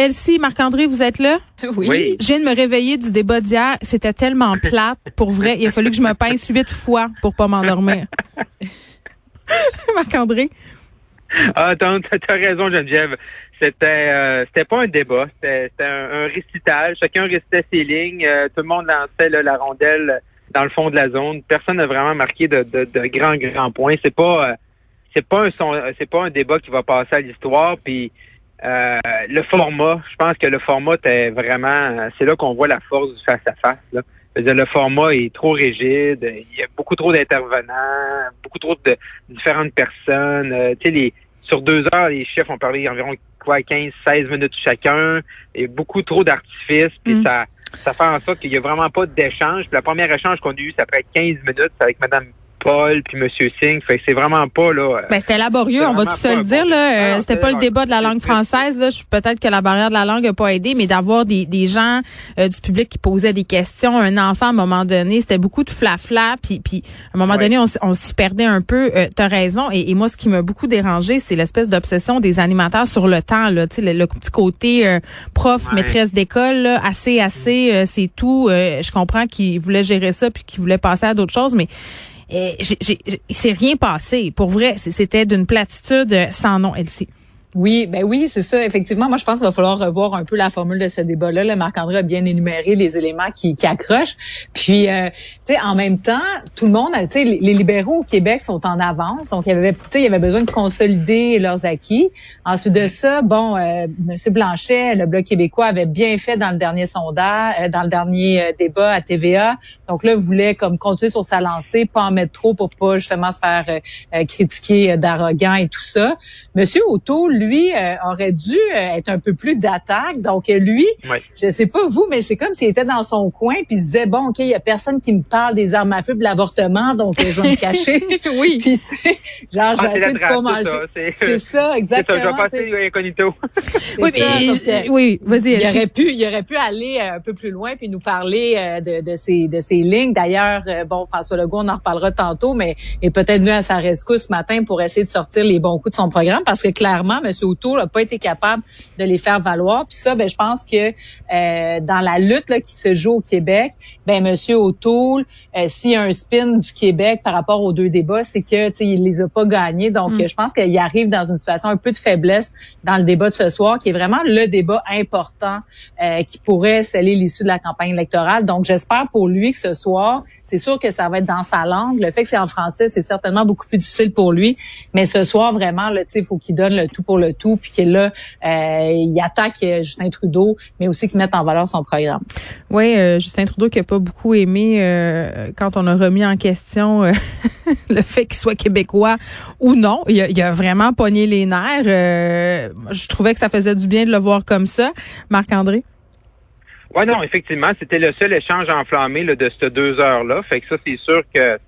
Elsie, Marc-André, vous êtes là? Oui. Je viens de me réveiller du débat d'hier. C'était tellement plate. Pour vrai, il a fallu que je me pince huit fois pour pas m'endormir. Marc-André? Ah, t'as as raison, Geneviève. C'était euh, c'était pas un débat, c'était un, un, récital. Chacun récitait ses lignes. Euh, tout le monde lançait la rondelle dans le fond de la zone. Personne n'a vraiment marqué de, de, de, grands, grands points. C'est pas euh, c'est pas un c'est pas un débat qui va passer à l'histoire. Puis euh, le format, je pense que le format est vraiment, c'est là qu'on voit la force du face à face. Là. le format est trop rigide, il y a beaucoup trop d'intervenants, beaucoup trop de différentes personnes. Euh, tu sais, les sur deux heures, les chefs ont parlé environ quoi, 15, 16 minutes chacun, et beaucoup trop d'artifices, puis mm. ça, ça fait en sorte qu'il n'y a vraiment pas d'échange. Puis la première échange qu'on a eu, ça fait 15 minutes avec Mme Paul puis Monsieur Singh. Fait que c'est vraiment pas là. Euh, ben, c'était laborieux, on va tout se le dire là. Euh, c'était pas le débat de la langue française là. Peut-être que la barrière de la langue a pas aidé, mais d'avoir des, des gens euh, du public qui posaient des questions, un enfant à un moment donné, c'était beaucoup de flafla. Puis puis à un moment donné, on, on s'y perdait un peu. Euh, T'as raison. Et, moi, ce qui m'a beaucoup dérangé, c'est l'espèce d'obsession des animateurs sur le temps là. Tu sais, le, petit côté prof, maîtresse d'école, assez assez, c'est tout. je comprends qu'ils voulaient gérer ça puis qu'ils voulaient passer à d'autres choses, mais et s'est rien passé. Pour vrai, c'était d'une platitude sans nom, Elsie. Oui, ben oui, c'est ça. Effectivement, moi, je pense qu'il va falloir revoir un peu la formule de ce débat-là. Le Marc-André a bien énuméré les éléments qui, qui accrochent. Puis, euh, tu sais, en même temps, tout le monde, tu sais, les, libéraux au Québec sont en avance. Donc, il y avait, il y avait besoin de consolider leurs acquis. Ensuite de ça, bon, euh, M. Blanchet, le Bloc québécois avait bien fait dans le dernier sondage, euh, dans le dernier euh, débat à TVA. Donc là, voulait comme continuer sur sa lancée, pas en mettre trop pour pas justement se faire critiquer d'arrogant et tout ça. Monsieur O'Toole, lui, euh, aurait dû euh, être un peu plus d'attaque. Donc, lui, je sais pas vous, mais c'est comme s'il était dans son coin puis il se disait, bon, OK, il y a personne qui me parle des armes à feu de l'avortement, donc euh, je vais me cacher. oui. Puis, tu sais, genre, je vais ah, essayer de pas manger. C'est ça, exactement. Ça, je vais passer incognito. oui, mais, oui, vas-y. Il aurait pu, il aurait pu aller un peu plus loin puis nous parler de, de ces, de ces lignes. D'ailleurs, bon, François Legault, on en reparlera tantôt, mais est peut-être venu à sa rescousse ce matin pour essayer de sortir les bons coups de son programme parce que clairement, M. O'Toole n'a pas été capable de les faire valoir. Puis ça, ben, je pense que euh, dans la lutte là, qui se joue au Québec, ben M. O'Toole, euh, s'il y a un spin du Québec par rapport aux deux débats, c'est que il les a pas gagnés. Donc, mm. je pense qu'il arrive dans une situation un peu de faiblesse dans le débat de ce soir, qui est vraiment le débat important euh, qui pourrait sceller l'issue de la campagne électorale. Donc, j'espère pour lui que ce soir, c'est sûr que ça va être dans sa langue. Le fait que c'est en français, c'est certainement beaucoup plus difficile pour lui. Mais ce soir, vraiment, il faut qu'il donne le tout pour le tout, puis qu'il là, euh, il attaque euh, Justin Trudeau, mais aussi qu'il mette en valeur son programme. Oui, euh, Justin Trudeau qui a pas beaucoup aimé quand on a remis en question le fait qu'il soit québécois ou non. Il a, il a vraiment pogné les nerfs. je trouvais que ça faisait du bien de le voir comme ça. Marc-André? Oui, non, effectivement, c'était le seul échange enflammé là, de ces deux heures-là. Fait que ça, c'est sûr que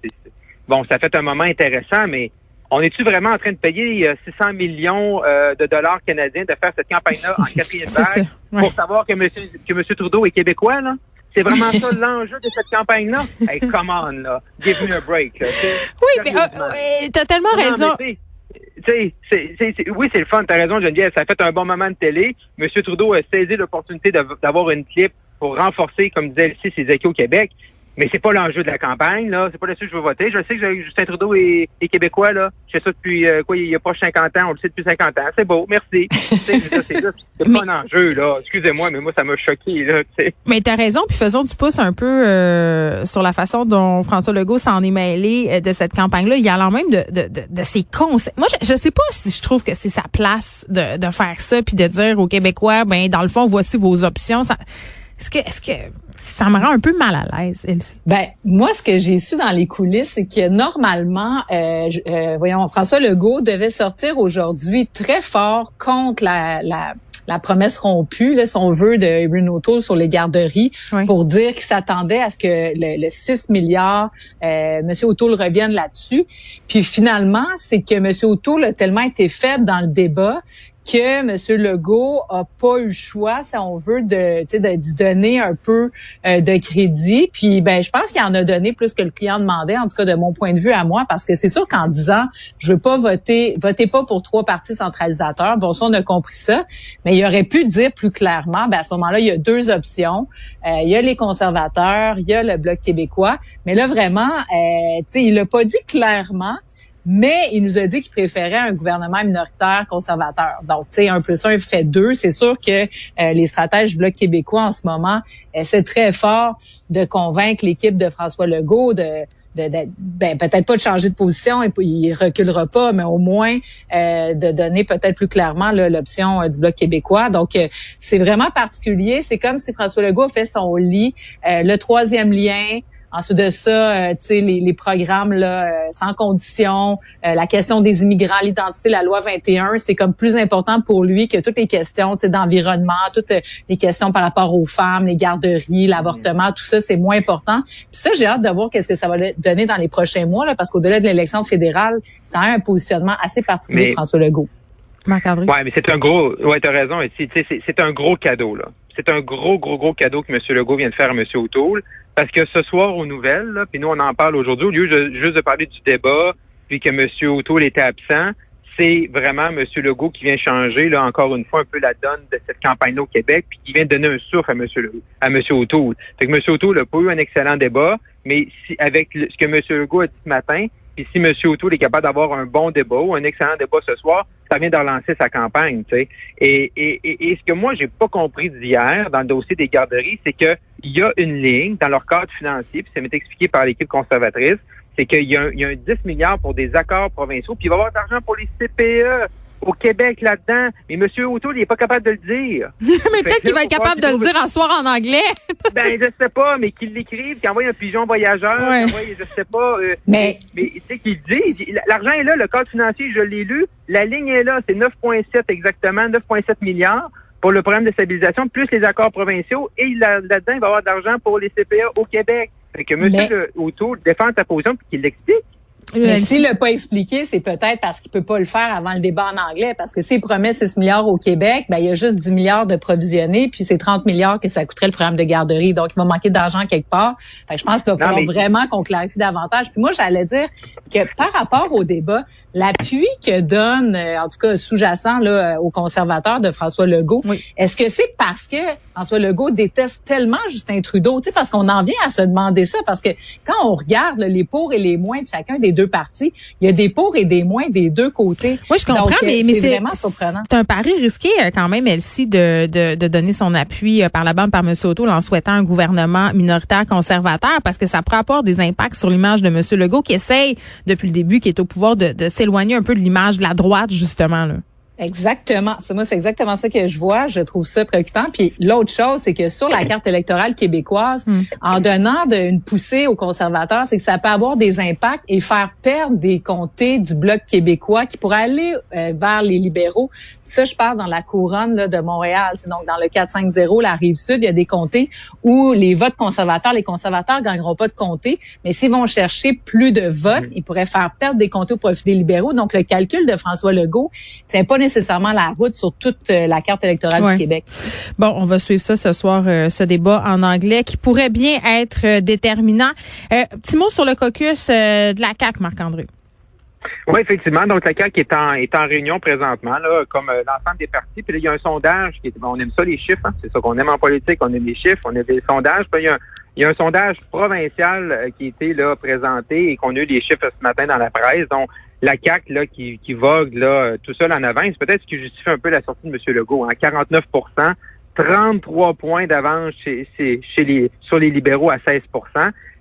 bon, ça fait un moment intéressant, mais on est-tu vraiment en train de payer 600 euh, millions euh, de dollars canadiens de faire cette campagne-là en quatrième vague pour savoir que monsieur, que monsieur Trudeau est québécois, là? C'est vraiment ça l'enjeu de cette campagne-là? Hey, come on, là. Give me a break, là. Oui, mais euh, t'as tellement raison oui, c'est le fun. T'as raison, Geneviève. Ça a fait un bon moment de télé. Monsieur Trudeau a saisi l'opportunité d'avoir une clip pour renforcer, comme disait ici, ses échos au Québec. Mais c'est pas l'enjeu de la campagne, là. C'est pas là-dessus que je veux voter. Je sais que Justin Trudeau est, québécois, là. Je sais ça depuis, euh, quoi, il y a pas 50 ans. On le sait depuis 50 ans. C'est beau. Merci. c'est pas un enjeu, là. Excusez-moi, mais moi, ça m'a choqué, là, t'sais. Mais t'as raison. Puis faisons du pouce un peu euh, sur la façon dont François Legault s'en est mêlé euh, de cette campagne-là. Il y a alors même de, de, de, de ses conseils. Moi, je, je sais pas si je trouve que c'est sa place de, de faire ça puis de dire aux Québécois, ben, dans le fond, voici vos options. Ça, est-ce que, est-ce que ça me rend un peu mal à l'aise, Elsie? Ben, moi, ce que j'ai su dans les coulisses, c'est que normalement, euh, euh, voyons, François Legault devait sortir aujourd'hui très fort contre la, la la promesse rompue, là, son vœu de Bruno sur les garderies, pour dire qu'il s'attendait à ce que le, 6 milliards, euh, M. O'Toole revienne là-dessus. Puis finalement, c'est que M. O'Toole a tellement été faible dans le débat que M. Legault a pas eu le choix, si on veut, de, de, donner un peu euh, de crédit. Puis, ben, je pense qu'il en a donné plus que le client demandait, en tout cas de mon point de vue à moi, parce que c'est sûr qu'en disant, je veux pas voter, votez pas pour trois partis centralisateurs. Bon, ça, on a compris ça, mais il aurait pu dire plus clairement, ben, à ce moment-là, il y a deux options. Euh, il y a les conservateurs, il y a le Bloc québécois, mais là, vraiment, euh, tu sais, il l'a pas dit clairement, mais il nous a dit qu'il préférait un gouvernement minoritaire conservateur. Donc, tu sais, un plus un fait deux. C'est sûr que euh, les stratèges du Bloc québécois en ce moment essaient très fort de convaincre l'équipe de François Legault de de, ben, peut-être pas de changer de position et il reculera pas, mais au moins euh, de donner peut-être plus clairement l'option euh, du bloc québécois. Donc c'est vraiment particulier. C'est comme si François Legault fait son lit, le troisième lien, Ensuite de ça, euh, tu sais, les, les, programmes là, euh, sans condition, euh, la question des immigrants, l'identité, la loi 21, c'est comme plus important pour lui que toutes les questions d'environnement, toutes les questions par rapport aux femmes, les garderies, l'avortement, tout ça, c'est moins important. Puis ça, j'ai hâte de voir qu'est-ce que ça va donner dans les prochains mois, là, parce qu'au-delà de l'élection fédérale, c'est quand même un positionnement assez particulier de François Legault. Oui, mais c'est un gros, ouais, t'as raison, c'est un gros cadeau, là. C'est un gros, gros, gros cadeau que M. Legault vient de faire à M. O'Toole. Parce que ce soir aux nouvelles, puis nous on en parle aujourd'hui, au lieu de, juste de parler du débat, puis que M. O'Toole était absent, c'est vraiment M. Legault qui vient changer, là, encore une fois, un peu la donne de cette campagne au Québec, puis qui vient donner un souffle à M. Legault, à M. O'Toole. Fait que M. O'Toole n'a pas eu un excellent débat, mais si, avec ce que M. Legault a dit ce matin, puis si M. O'Toole est capable d'avoir un bon débat ou un excellent débat ce soir, ça vient de relancer sa campagne. Tu sais. Et, et, et, ce que moi, j'ai pas compris d'hier dans le dossier des garderies, c'est qu'il y a une ligne dans leur cadre financier, puis ça m'est expliqué par l'équipe conservatrice, c'est qu'il y, a un 10 milliards pour des accords provinciaux, puis il va y avoir de l'argent pour les CPE au Québec là-dedans. Mais M. O'Toole, il n'est pas capable de le dire. mais peut-être qu'il va être capable de le dire en soir en anglais. ben, je sais pas, mais qu'il l'écrive, qu'il envoie un pigeon voyageur, ouais. envoie, je sais pas. Euh, mais, mais tu sais qu'il dit, l'argent est là, le cadre financier, je l'ai lu, la ligne est là, c'est 9,7 exactement, 9,7 milliards pour le programme de stabilisation, plus les accords provinciaux, et là-dedans, il va y avoir d'argent pour les CPA au Québec. Fait que M. O'Toole défend sa position et qu'il l'explique. Mais s'il l'a pas expliqué, c'est peut-être parce qu'il peut pas le faire avant le débat en anglais, parce que s'il promet 6 milliards au Québec, ben, il y a juste 10 milliards de provisionnés, puis c'est 30 milliards que ça coûterait le programme de garderie. Donc, il va manquer d'argent quelque part. je pense qu'il va falloir vraiment qu'on clarifie davantage. Puis moi, j'allais dire que par rapport au débat, l'appui que donne, euh, en tout cas sous-jacent là, aux conservateurs de François Legault, est-ce que c'est parce que François Legault déteste tellement Justin Trudeau? Tu sais, parce qu'on en vient à se demander ça, parce que quand on regarde les pour et les moins de chacun des deux deux parties. Il y a des pour et des moins des deux côtés. Oui, je comprends, mais, c'est vraiment surprenant. C'est un pari risqué euh, quand même, Elsie, de, de, de donner son appui euh, par la bande par M. Auto en souhaitant un gouvernement minoritaire conservateur parce que ça pourrait avoir des impacts sur l'image de M. Legault qui essaye depuis le début, qui est au pouvoir, de, de s'éloigner un peu de l'image de la droite, justement. Là. Exactement. C'est moi, c'est exactement ça que je vois. Je trouve ça préoccupant. Puis l'autre chose, c'est que sur la carte électorale québécoise, hmm. en donnant de, une poussée aux conservateurs, c'est que ça peut avoir des impacts et faire perdre des comtés du bloc québécois qui pourraient aller euh, vers les libéraux. Ça, je parle dans la couronne là, de Montréal. Donc dans le 4-5-0, la rive sud, il y a des comtés où les votes conservateurs, les conservateurs gagneront pas de comtés, mais s'ils vont chercher plus de votes, hmm. ils pourraient faire perdre des comtés au profit des libéraux. Donc le calcul de François Legault, c'est pas nécessairement la route sur toute euh, la carte électorale du Québec. Bon, on va suivre ça ce soir, euh, ce débat en anglais qui pourrait bien être euh, déterminant. petit mot sur le caucus de la CAQ, Marc-André. Oui, effectivement. Donc, la CAQ est en, est en réunion présentement, là, comme l'ensemble des partis. Puis là, il y a un sondage. Qui on aime ça, les chiffres. Hein. C'est ça qu'on aime en politique. On aime les chiffres. On aime des sondages. Puis il y a un, il y a un sondage provincial qui a été là, présenté et qu'on a eu les chiffres ce matin dans la presse. Donc, la CAQ là, qui, qui vogue là, tout seul en avance, peut-être ce qui justifie un peu la sortie de M. Legault. Hein, 49% 33 points d'avance chez, chez les, sur les libéraux à 16%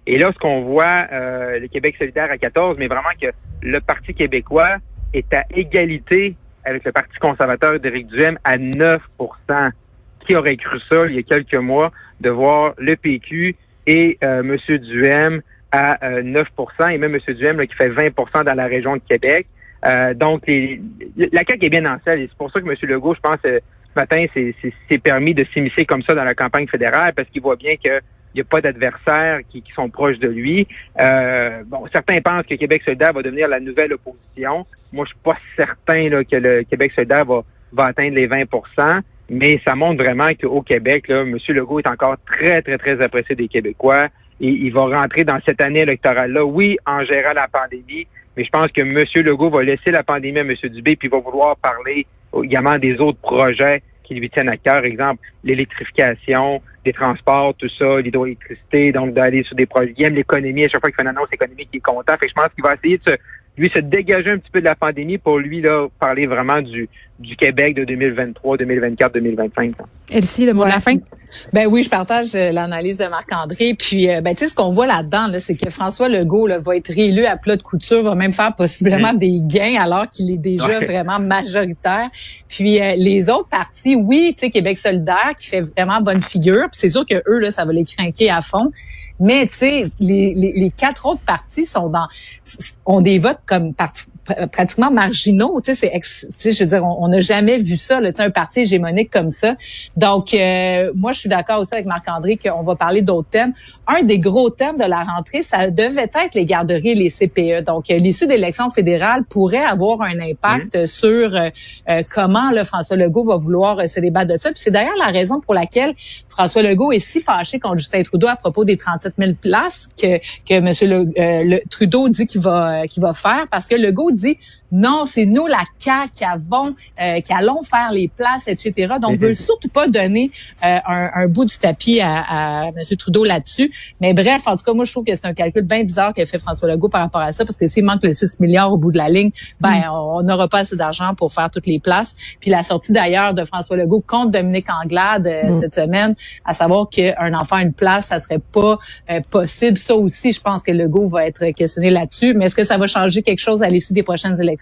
Et là, ce qu'on voit, euh, le Québec solidaire à 14, mais vraiment que le Parti québécois est à égalité avec le Parti conservateur d'Éric Duhem à 9% Qui aurait cru ça il y a quelques mois, de voir le PQ et euh, M. Duhem à 9% euh, et même M. Duhem qui fait 20% dans la région de Québec. Euh, donc, la CAQ est bien en selle c'est pour ça que M. Legault, je pense, euh, ce matin, s'est permis de s'immiscer comme ça dans la campagne fédérale parce qu'il voit bien qu'il n'y a pas d'adversaires qui, sont proches de lui. bon, certains pensent que Québec solidaire va devenir la nouvelle opposition. Moi, je suis pas certain que le Québec solidaire va, va atteindre les 20% mais ça montre vraiment qu'au Québec, là, M. Legault est encore très, très, très apprécié des Québécois. Et il va rentrer dans cette année électorale-là, oui, en gérant la pandémie, mais je pense que M. Legault va laisser la pandémie à M. Dubé, puis va vouloir parler également des autres projets qui lui tiennent à cœur, exemple l'électrification, des transports, tout ça, l'hydroélectricité, donc d'aller sur des projets. Il aime l'économie, à chaque fois qu'il fait une annonce économique, il est content. Fait je pense qu'il va essayer de se, lui se dégager un petit peu de la pandémie pour lui là parler vraiment du, du Québec de 2023, 2024, 2025. Elsie, le mot de la fin? Ben oui, je partage euh, l'analyse de Marc-André. Puis, euh, ben, tu sais, ce qu'on voit là-dedans, là, c'est que François Legault là, va être réélu à plat de couture, va même faire possiblement des gains alors qu'il est déjà vraiment majoritaire. Puis, euh, les autres partis, oui, tu sais, Québec solidaire qui fait vraiment bonne figure. Puis c'est sûr que eux, là, ça va les craquer à fond. Mais tu sais, les, les, quatre autres partis sont dans ont des votes comme parti, pratiquement marginaux. Tu sais, c'est, je veux dire, on n'a jamais vu ça, là, un parti hégémonique comme ça. Donc, euh, moi, je suis d'accord aussi avec Marc-André qu'on va parler d'autres thèmes. Un des gros thèmes de la rentrée, ça devait être les garderies et les CPE. Donc, euh, l'issue d'élections fédérales pourrait avoir un impact mmh. sur euh, comment le François Legault va vouloir se débattre de ça. Puis c'est d'ailleurs la raison pour laquelle François Legault est si fâché contre Justin Trudeau à propos des 37 000 places que, que M. Le, Trudeau dit qu'il va, qu'il va faire, parce que Legault dit Mackenzie non, c'est nous, la CAQ, qui avons, euh, qui allons faire les places, etc. Donc, on veut surtout pas donner euh, un, bout du tapis à, à M. Trudeau là-dessus. Mais bref, en tout cas, moi, je trouve que c'est un calcul bien bizarre qu'a fait François Legault par rapport à ça, parce que s'il manque les 6 milliards au bout de la ligne, ben, mm. on n'aura pas assez d'argent pour faire toutes les places. Puis la sortie d'ailleurs de François Legault contre Dominique Anglade euh, mm. cette semaine, à savoir qu'un enfant a une place, ça serait pas possible. Ça aussi, je pense que Legault va être questionné là-dessus. Mais est-ce que ça va changer quelque chose à l'issue des prochaines élections?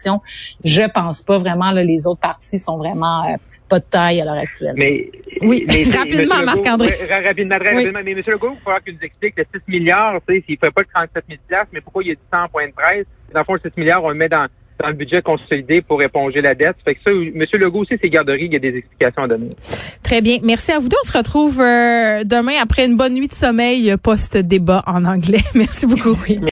Je pense pas vraiment. Là, les autres partis sont vraiment euh, pas de taille à l'heure actuelle. Mais oui, rapidement, Marc-André. Rapidement, rapidement. Mais M. Legault, il falloir qu'il nous explique le 6 milliards, tu sais, s'il fait pas le 37 000 mais pourquoi il y a 100 points de presse? Dans le fond, le 6 milliards, on le met dans dans le budget consolidé pour éponger la dette. Fait que ça, M. Legault aussi, ses garderies, il y a des explications à donner. Très bien. Merci à vous deux. On se retrouve euh, demain après une bonne nuit de sommeil post-débat en anglais. Merci beaucoup.